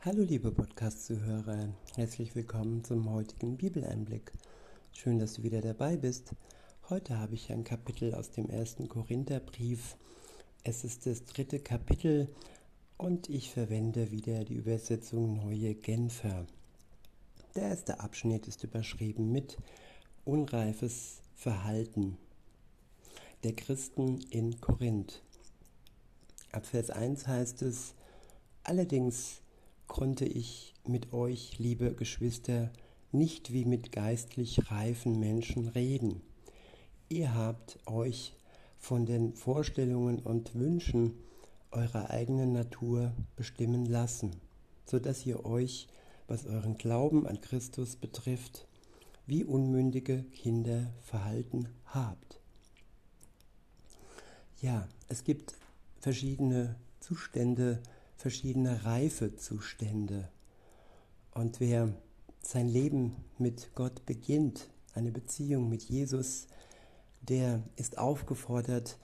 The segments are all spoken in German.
Hallo liebe Podcast-Zuhörer, herzlich willkommen zum heutigen Bibeleinblick. Schön, dass du wieder dabei bist. Heute habe ich ein Kapitel aus dem ersten Korintherbrief. Es ist das dritte Kapitel und ich verwende wieder die Übersetzung Neue Genfer. Der erste Abschnitt ist überschrieben mit Unreifes Verhalten der Christen in Korinth. Ab Vers 1 heißt es, allerdings konnte ich mit euch, liebe Geschwister, nicht wie mit geistlich reifen Menschen reden. Ihr habt euch von den Vorstellungen und Wünschen eurer eigenen Natur bestimmen lassen, so dass ihr euch, was euren Glauben an Christus betrifft, wie unmündige Kinder verhalten habt. Ja, es gibt verschiedene Zustände, verschiedene Reifezustände. Und wer sein Leben mit Gott beginnt, eine Beziehung mit Jesus, der ist aufgefordert,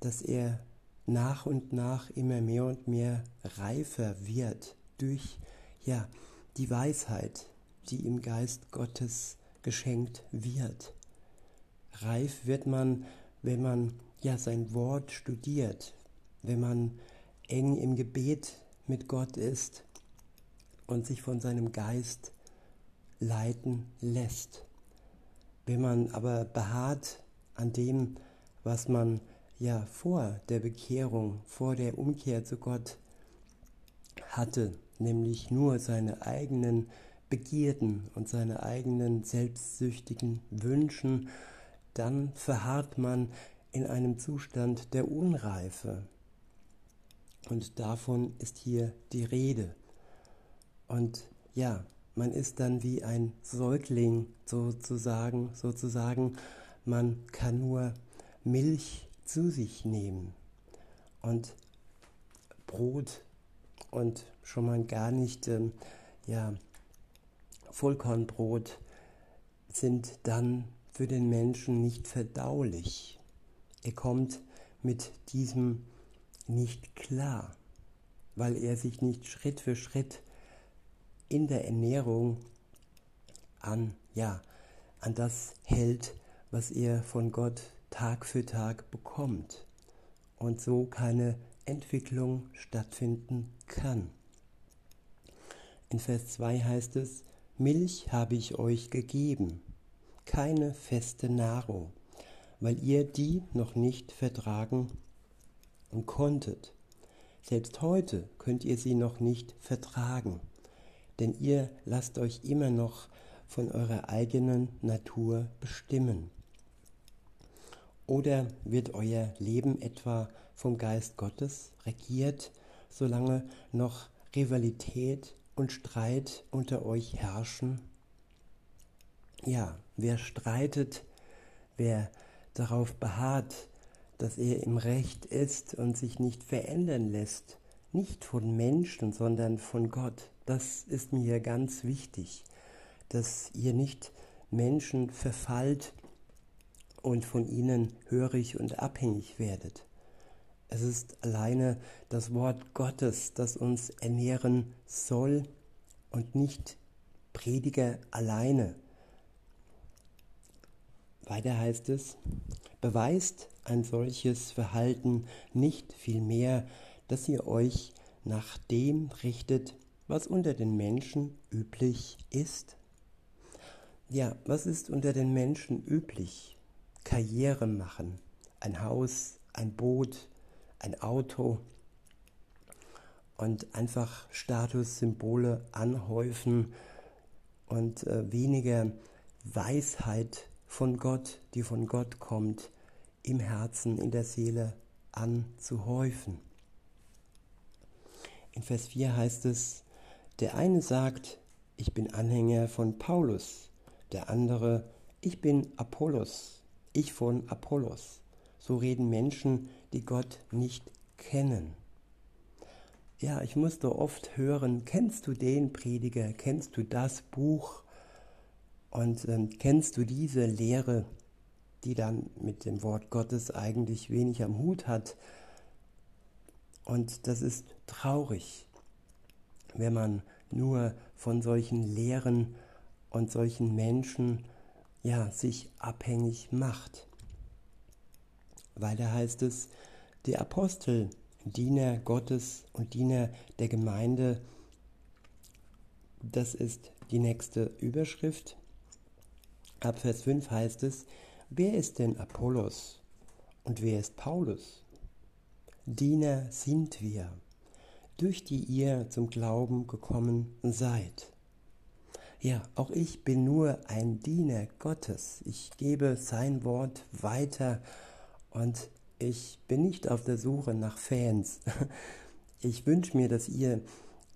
dass er nach und nach immer mehr und mehr reifer wird durch ja die Weisheit, die im Geist Gottes geschenkt wird. Reif wird man, wenn man ja sein Wort studiert, wenn man eng im Gebet mit Gott ist und sich von seinem Geist leiten lässt. Wenn man aber beharrt an dem, was man ja vor der Bekehrung, vor der Umkehr zu Gott hatte, nämlich nur seine eigenen Begierden und seine eigenen selbstsüchtigen Wünschen, dann verharrt man in einem Zustand der Unreife, und davon ist hier die Rede. Und ja, man ist dann wie ein Säugling sozusagen, sozusagen, man kann nur Milch zu sich nehmen und Brot und schon mal gar nicht, ähm, ja, Vollkornbrot sind dann für den Menschen nicht verdaulich. Er kommt mit diesem nicht klar, weil er sich nicht Schritt für Schritt in der Ernährung an, ja, an das hält, was er von Gott Tag für Tag bekommt und so keine Entwicklung stattfinden kann. In Vers 2 heißt es, Milch habe ich euch gegeben, keine feste Nahrung, weil ihr die noch nicht vertragen und konntet. Selbst heute könnt ihr sie noch nicht vertragen, denn ihr lasst euch immer noch von eurer eigenen Natur bestimmen. Oder wird euer Leben etwa vom Geist Gottes regiert, solange noch Rivalität und Streit unter euch herrschen? Ja, wer streitet, wer darauf beharrt, dass er im Recht ist und sich nicht verändern lässt. Nicht von Menschen, sondern von Gott. Das ist mir ganz wichtig, dass ihr nicht Menschen verfallt und von ihnen hörig und abhängig werdet. Es ist alleine das Wort Gottes, das uns ernähren soll und nicht Prediger alleine. Weiter heißt es, beweist ein solches Verhalten nicht vielmehr, dass ihr euch nach dem richtet, was unter den Menschen üblich ist? Ja, was ist unter den Menschen üblich? Karriere machen, ein Haus, ein Boot, ein Auto und einfach Statussymbole anhäufen und äh, weniger Weisheit von Gott, die von Gott kommt, im Herzen, in der Seele anzuhäufen. In Vers 4 heißt es, der eine sagt, ich bin Anhänger von Paulus, der andere, ich bin Apollos, ich von Apollos. So reden Menschen, die Gott nicht kennen. Ja, ich musste oft hören, kennst du den Prediger, kennst du das Buch? Und ähm, kennst du diese Lehre, die dann mit dem Wort Gottes eigentlich wenig am Hut hat? Und das ist traurig, wenn man nur von solchen Lehren und solchen Menschen ja, sich abhängig macht. Weiter heißt es, die Apostel, Diener Gottes und Diener der Gemeinde, das ist die nächste Überschrift. Ab Vers 5 heißt es, wer ist denn Apollos und wer ist Paulus? Diener sind wir, durch die ihr zum Glauben gekommen seid. Ja, auch ich bin nur ein Diener Gottes. Ich gebe sein Wort weiter und ich bin nicht auf der Suche nach Fans. Ich wünsche mir, dass ihr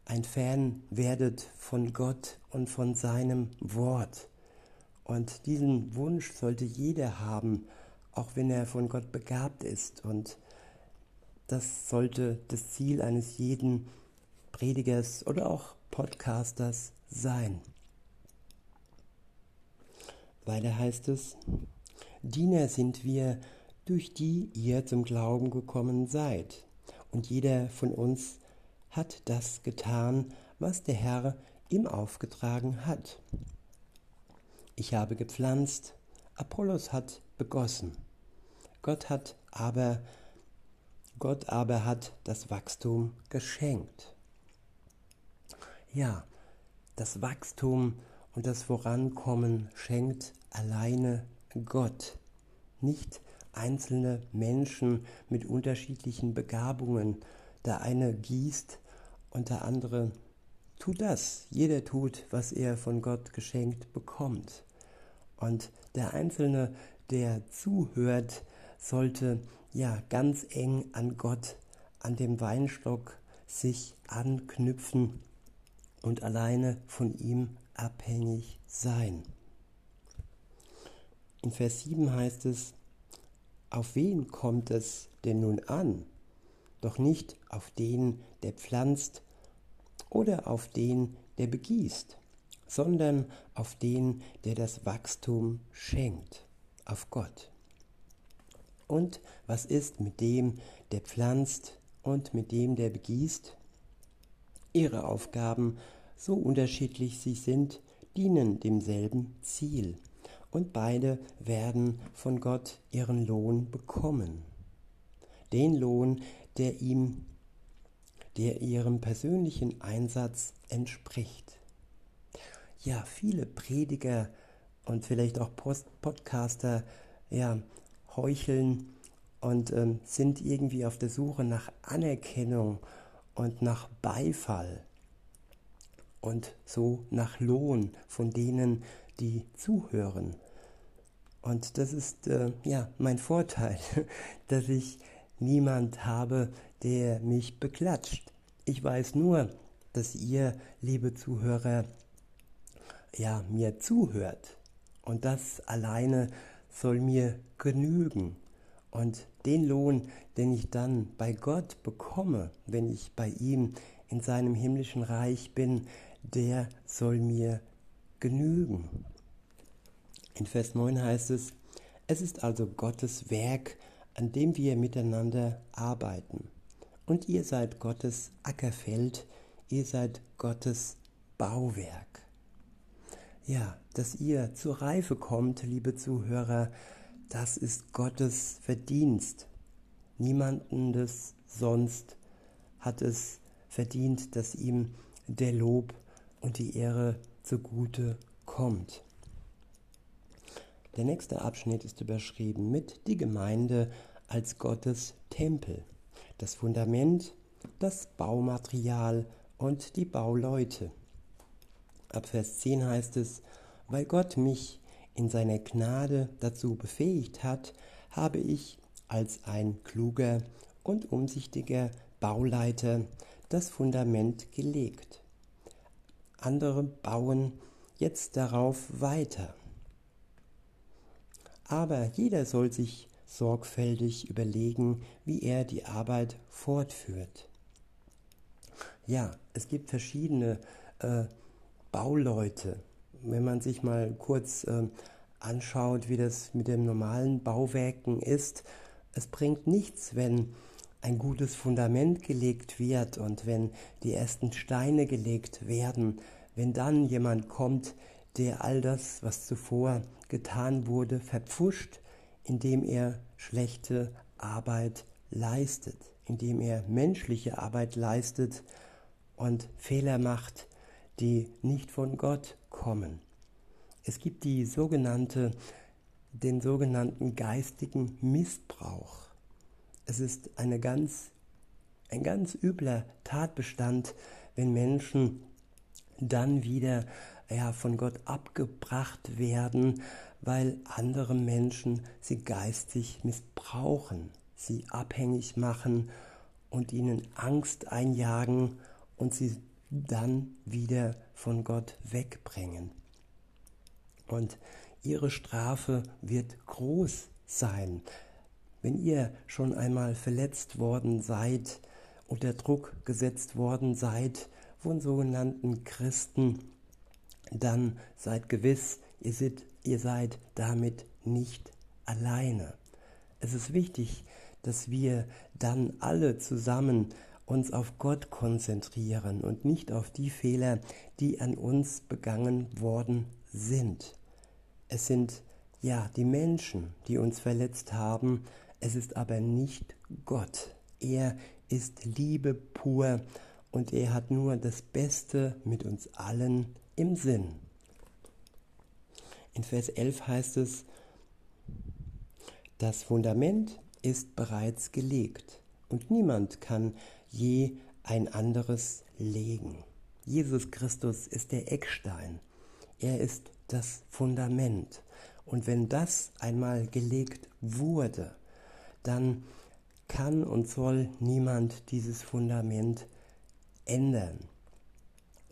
ein Fan werdet von Gott und von seinem Wort. Und diesen Wunsch sollte jeder haben, auch wenn er von Gott begabt ist. Und das sollte das Ziel eines jeden Predigers oder auch Podcasters sein. Weiter heißt es, Diener sind wir, durch die ihr zum Glauben gekommen seid. Und jeder von uns hat das getan, was der Herr ihm aufgetragen hat. Ich habe gepflanzt, Apollos hat begossen. Gott hat aber Gott aber hat das Wachstum geschenkt. Ja, das Wachstum und das Vorankommen schenkt alleine Gott, nicht einzelne Menschen mit unterschiedlichen Begabungen. Der eine gießt und der andere tut das. Jeder tut, was er von Gott geschenkt bekommt. Und der Einzelne, der zuhört, sollte ja ganz eng an Gott, an dem Weinstock sich anknüpfen und alleine von ihm abhängig sein. In Vers 7 heißt es, auf wen kommt es denn nun an? Doch nicht auf den, der pflanzt oder auf den, der begießt, sondern auf den, der das Wachstum schenkt, auf Gott. Und was ist mit dem, der pflanzt und mit dem, der begießt? Ihre Aufgaben, so unterschiedlich sie sind, dienen demselben Ziel und beide werden von Gott ihren Lohn bekommen. Den Lohn, der ihm, der ihrem persönlichen Einsatz entspricht. Ja, viele Prediger und vielleicht auch Post Podcaster ja, heucheln und ähm, sind irgendwie auf der Suche nach Anerkennung und nach Beifall und so nach Lohn von denen, die zuhören. Und das ist äh, ja mein Vorteil, dass ich niemand habe, der mich beklatscht. Ich weiß nur, dass ihr, liebe Zuhörer, ja, mir zuhört. Und das alleine soll mir genügen. Und den Lohn, den ich dann bei Gott bekomme, wenn ich bei ihm in seinem himmlischen Reich bin, der soll mir genügen. In Vers 9 heißt es, es ist also Gottes Werk, an dem wir miteinander arbeiten. Und ihr seid Gottes Ackerfeld, ihr seid Gottes Bauwerk. Ja, dass ihr zur Reife kommt, liebe Zuhörer, das ist Gottes Verdienst. Niemandes sonst hat es verdient, dass ihm der Lob und die Ehre zugute kommt. Der nächste Abschnitt ist überschrieben mit die Gemeinde als Gottes Tempel, das Fundament, das Baumaterial und die Bauleute. Ab Vers 10 heißt es, weil Gott mich in seiner Gnade dazu befähigt hat, habe ich als ein kluger und umsichtiger Bauleiter das Fundament gelegt. Andere bauen jetzt darauf weiter. Aber jeder soll sich sorgfältig überlegen, wie er die Arbeit fortführt. Ja, es gibt verschiedene äh, Bauleute. Wenn man sich mal kurz äh, anschaut, wie das mit den normalen Bauwerken ist, es bringt nichts, wenn ein gutes Fundament gelegt wird und wenn die ersten Steine gelegt werden, wenn dann jemand kommt, der all das, was zuvor getan wurde, verpfuscht, indem er schlechte Arbeit leistet, indem er menschliche Arbeit leistet und Fehler macht, die nicht von Gott kommen. Es gibt die sogenannte, den sogenannten geistigen Missbrauch. Es ist eine ganz, ein ganz übler Tatbestand, wenn Menschen dann wieder ja, von Gott abgebracht werden, weil andere Menschen sie geistig missbrauchen, sie abhängig machen und ihnen Angst einjagen und sie dann wieder von Gott wegbringen. Und ihre Strafe wird groß sein. Wenn ihr schon einmal verletzt worden seid, unter Druck gesetzt worden seid von sogenannten Christen, dann seid gewiss, ihr seid, ihr seid damit nicht alleine. Es ist wichtig, dass wir dann alle zusammen uns auf Gott konzentrieren und nicht auf die Fehler, die an uns begangen worden sind. Es sind ja die Menschen, die uns verletzt haben, es ist aber nicht Gott. Er ist Liebe pur und er hat nur das Beste mit uns allen im Sinn. In Vers 11 heißt es, das Fundament ist bereits gelegt und niemand kann je ein anderes legen. Jesus Christus ist der Eckstein. Er ist das Fundament. Und wenn das einmal gelegt wurde, dann kann und soll niemand dieses Fundament ändern.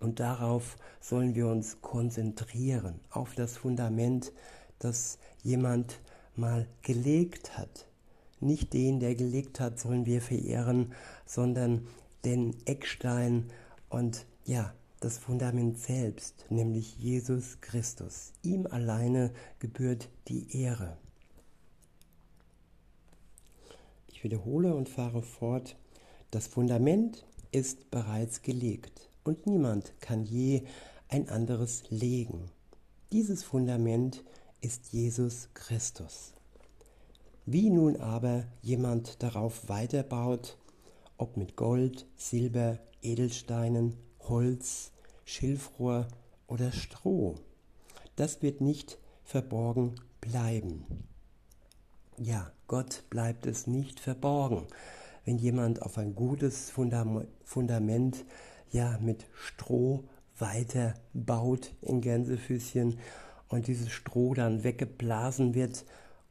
Und darauf sollen wir uns konzentrieren, auf das Fundament, das jemand mal gelegt hat. Nicht den, der gelegt hat, sollen wir verehren, sondern den Eckstein und ja, das Fundament selbst, nämlich Jesus Christus. Ihm alleine gebührt die Ehre. Ich wiederhole und fahre fort. Das Fundament ist bereits gelegt und niemand kann je ein anderes legen. Dieses Fundament ist Jesus Christus. Wie nun aber jemand darauf weiterbaut, ob mit Gold, Silber, Edelsteinen, Holz, Schilfrohr oder Stroh, das wird nicht verborgen bleiben. Ja, Gott bleibt es nicht verborgen. Wenn jemand auf ein gutes Fundament ja mit Stroh weiter baut in Gänsefüßchen und dieses Stroh dann weggeblasen wird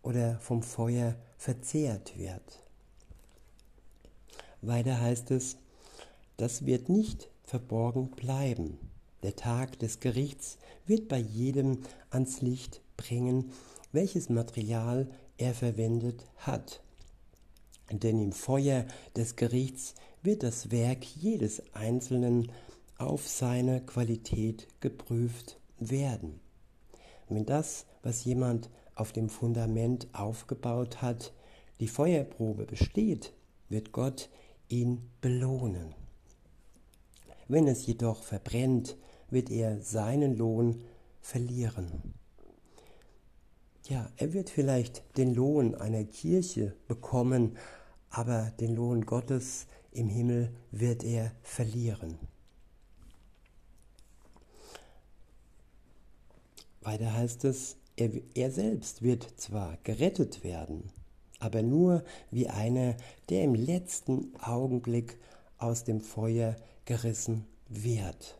oder vom Feuer verzehrt wird. Weiter heißt es, das wird nicht verborgen bleiben. Der Tag des Gerichts wird bei jedem ans Licht bringen, welches Material er verwendet hat. Denn im Feuer des Gerichts wird das Werk jedes Einzelnen auf seine Qualität geprüft werden. Wenn das, was jemand auf dem Fundament aufgebaut hat, die Feuerprobe besteht, wird Gott ihn belohnen. Wenn es jedoch verbrennt, wird er seinen Lohn verlieren. Ja, er wird vielleicht den Lohn einer Kirche bekommen, aber den Lohn Gottes im Himmel wird er verlieren. Weiter heißt es, er, er, selbst wird zwar gerettet werden, aber nur wie einer, der im letzten Augenblick aus dem Feuer gerissen wird.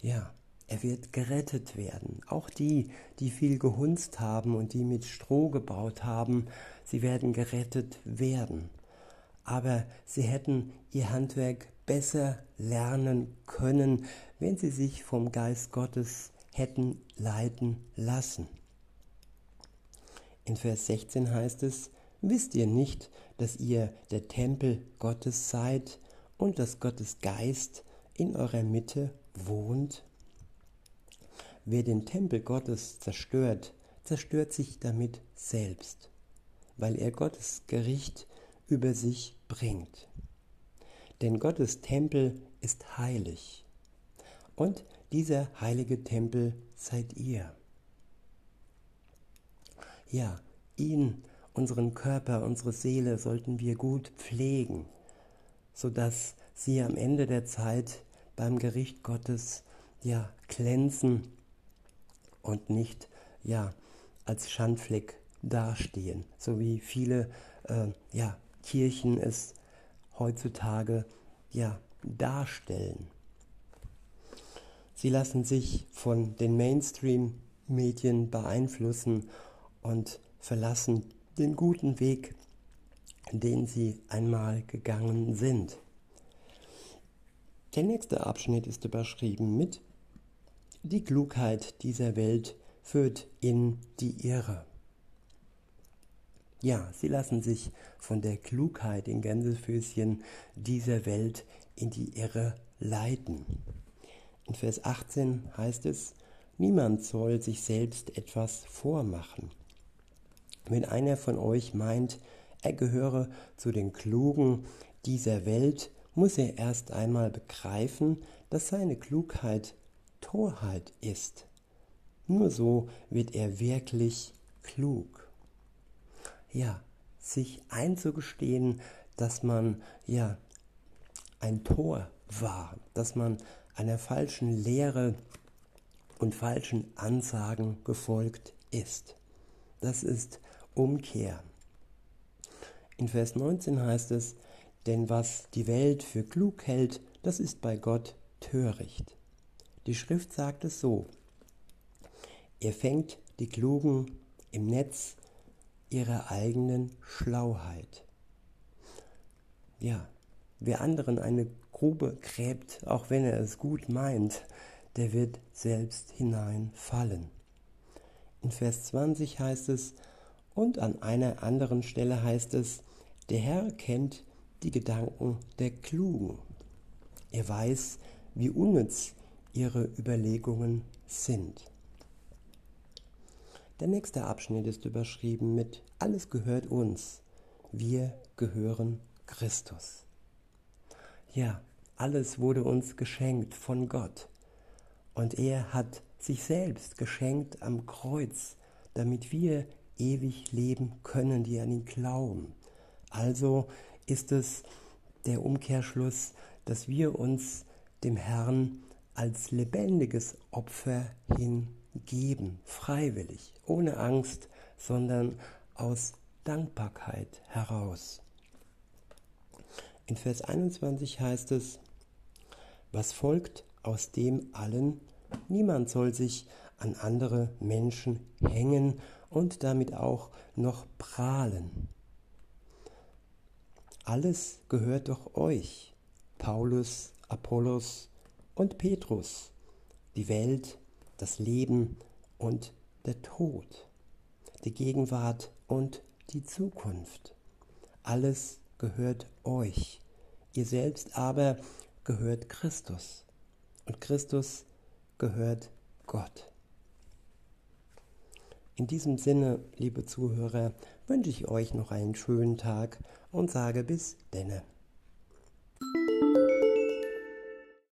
Ja, er wird gerettet werden. Auch die, die viel gehunzt haben und die mit Stroh gebaut haben, sie werden gerettet werden. Aber sie hätten ihr Handwerk besser lernen können, wenn sie sich vom Geist Gottes hätten leiten lassen. In Vers 16 heißt es, wisst ihr nicht, dass ihr der Tempel Gottes seid und dass Gottes Geist in eurer Mitte wohnt? Wer den Tempel Gottes zerstört, zerstört sich damit selbst, weil er Gottes Gericht über sich bringt. Denn Gottes Tempel ist heilig. Und dieser heilige Tempel seid ihr. Ja, ihn, unseren Körper, unsere Seele sollten wir gut pflegen, sodass sie am Ende der Zeit beim Gericht Gottes ja glänzen und nicht ja als Schandfleck dastehen, so wie viele äh, ja, Kirchen es heutzutage ja darstellen. Sie lassen sich von den Mainstream-Medien beeinflussen und verlassen den guten Weg, den sie einmal gegangen sind. Der nächste Abschnitt ist überschrieben mit Die Klugheit dieser Welt führt in die Irre. Ja, sie lassen sich von der Klugheit in Gänsefüßchen dieser Welt in die Irre leiten. In Vers 18 heißt es, niemand soll sich selbst etwas vormachen. Wenn einer von euch meint, er gehöre zu den Klugen dieser Welt, muss er erst einmal begreifen, dass seine Klugheit Torheit ist. Nur so wird er wirklich klug. Ja, sich einzugestehen, dass man ja ein Tor war, dass man einer falschen Lehre und falschen Ansagen gefolgt ist. Das ist Umkehr. In Vers 19 heißt es, denn was die Welt für klug hält, das ist bei Gott töricht. Die Schrift sagt es so, er fängt die Klugen im Netz ihrer eigenen Schlauheit. Ja, wer anderen eine Grube gräbt, auch wenn er es gut meint, der wird selbst hineinfallen. In Vers 20 heißt es, und an einer anderen Stelle heißt es, der Herr kennt die Gedanken der Klugen. Er weiß, wie unnütz ihre Überlegungen sind. Der nächste Abschnitt ist überschrieben mit Alles gehört uns. Wir gehören Christus. Ja, alles wurde uns geschenkt von Gott. Und er hat sich selbst geschenkt am Kreuz, damit wir ewig leben können, die an ihn glauben. Also ist es der Umkehrschluss, dass wir uns dem Herrn als lebendiges Opfer hingeben, freiwillig, ohne Angst, sondern aus Dankbarkeit heraus. In Vers 21 heißt es, was folgt aus dem allen? Niemand soll sich an andere Menschen hängen und damit auch noch prahlen. Alles gehört doch euch, Paulus, Apollos und Petrus, die Welt, das Leben und der Tod, die Gegenwart und die Zukunft. Alles gehört euch. Ihr selbst aber gehört Christus und Christus gehört Gott. In diesem Sinne, liebe Zuhörer, wünsche ich euch noch einen schönen Tag und sage bis denne.